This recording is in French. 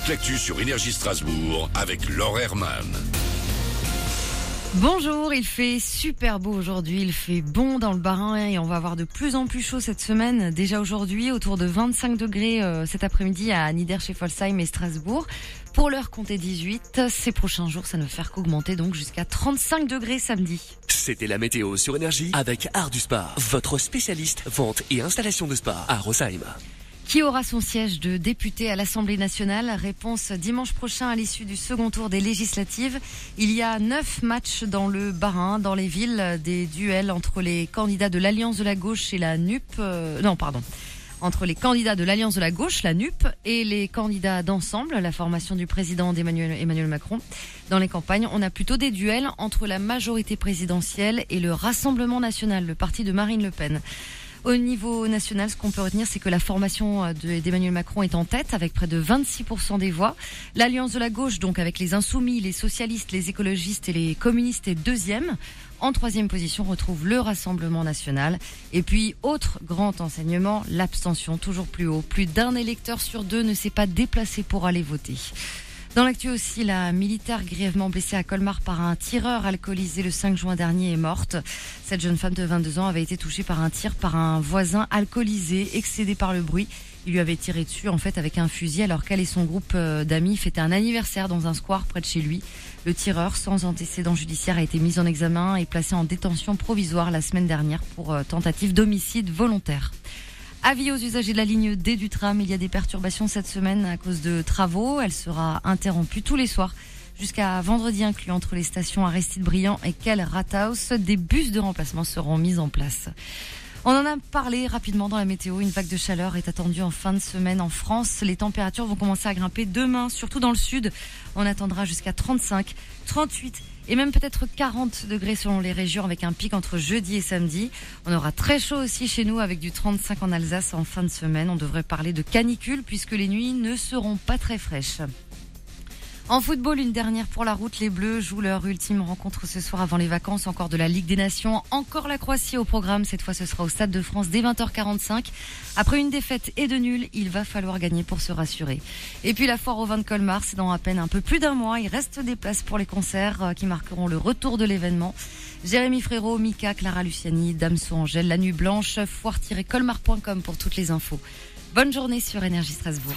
toute l'actu sur Énergie Strasbourg avec Laure Herman. Bonjour, il fait super beau aujourd'hui, il fait bon dans le Barin et on va avoir de plus en plus chaud cette semaine. Déjà aujourd'hui, autour de 25 degrés euh, cet après-midi à Niederscheffolsheim et Strasbourg. Pour l'heure, comptez 18. Ces prochains jours, ça ne va faire qu'augmenter donc jusqu'à 35 degrés samedi. C'était la météo sur Énergie avec Art du Spa, votre spécialiste vente et installation de spa à Rosheim. Qui aura son siège de député à l'Assemblée nationale Réponse dimanche prochain à l'issue du second tour des législatives. Il y a neuf matchs dans le Barin, dans les villes, des duels entre les candidats de l'Alliance de la gauche et la NUP. euh, non, pardon. Entre les candidats de l'Alliance de la gauche, la NUP, et les candidats d'ensemble, la formation du président d'Emmanuel Emmanuel Macron. Dans les campagnes, on a plutôt des duels entre la majorité présidentielle et le Rassemblement national, le parti de Marine Le Pen. Au niveau national, ce qu'on peut retenir, c'est que la formation euh, de- d'Emmanuel Macron est en tête avec près de 26% des voix. L'alliance de la gauche, donc avec les insoumis, les socialistes, les écologistes et les communistes, est deuxième. En troisième position, on retrouve le Rassemblement national. Et puis, autre grand enseignement, l'abstention, toujours plus haut. Plus d'un électeur sur deux ne s'est pas déplacé pour aller voter. Dans l'actu aussi, la militaire grièvement blessée à Colmar par un tireur alcoolisé le 5 juin dernier est morte. Cette jeune femme de 22 ans avait été touchée par un tir par un voisin alcoolisé, excédé par le bruit. Il lui avait tiré dessus en fait avec un fusil alors qu'elle et son groupe euh, d'amis fêtaient un anniversaire dans un square près de chez lui. Le tireur, sans antécédent judiciaire, a été mis en examen et placé en détention provisoire la semaine dernière pour euh, tentative d'homicide volontaire. Avis aux usagers de la ligne D du tram, il y a des perturbations cette semaine à cause de travaux. Elle sera interrompue tous les soirs jusqu'à vendredi inclus entre les stations Aristide Briand et Kell Rathaus. Des bus de remplacement seront mis en place. On en a parlé rapidement dans la météo. Une vague de chaleur est attendue en fin de semaine en France. Les températures vont commencer à grimper demain, surtout dans le sud. On attendra jusqu'à 35, 38 et même peut-être 40 degrés selon les régions avec un pic entre jeudi et samedi. On aura très chaud aussi chez nous avec du 35 en Alsace en fin de semaine. On devrait parler de canicule puisque les nuits ne seront pas très fraîches. En football, une dernière pour la route. Les Bleus jouent leur ultime rencontre ce soir avant les vacances. Encore de la Ligue des Nations. Encore la Croatie au programme. Cette fois, ce sera au Stade de France dès 20h45. Après une défaite et de nul, il va falloir gagner pour se rassurer. Et puis la foire au vin de Colmar, c'est dans à peine un peu plus d'un mois. Il reste des places pour les concerts euh, qui marqueront le retour de l'événement. Jérémy Frérot, Mika, Clara Luciani, Damso Angèle, La Nuit Blanche, foire-colmar.com pour toutes les infos. Bonne journée sur Énergie Strasbourg.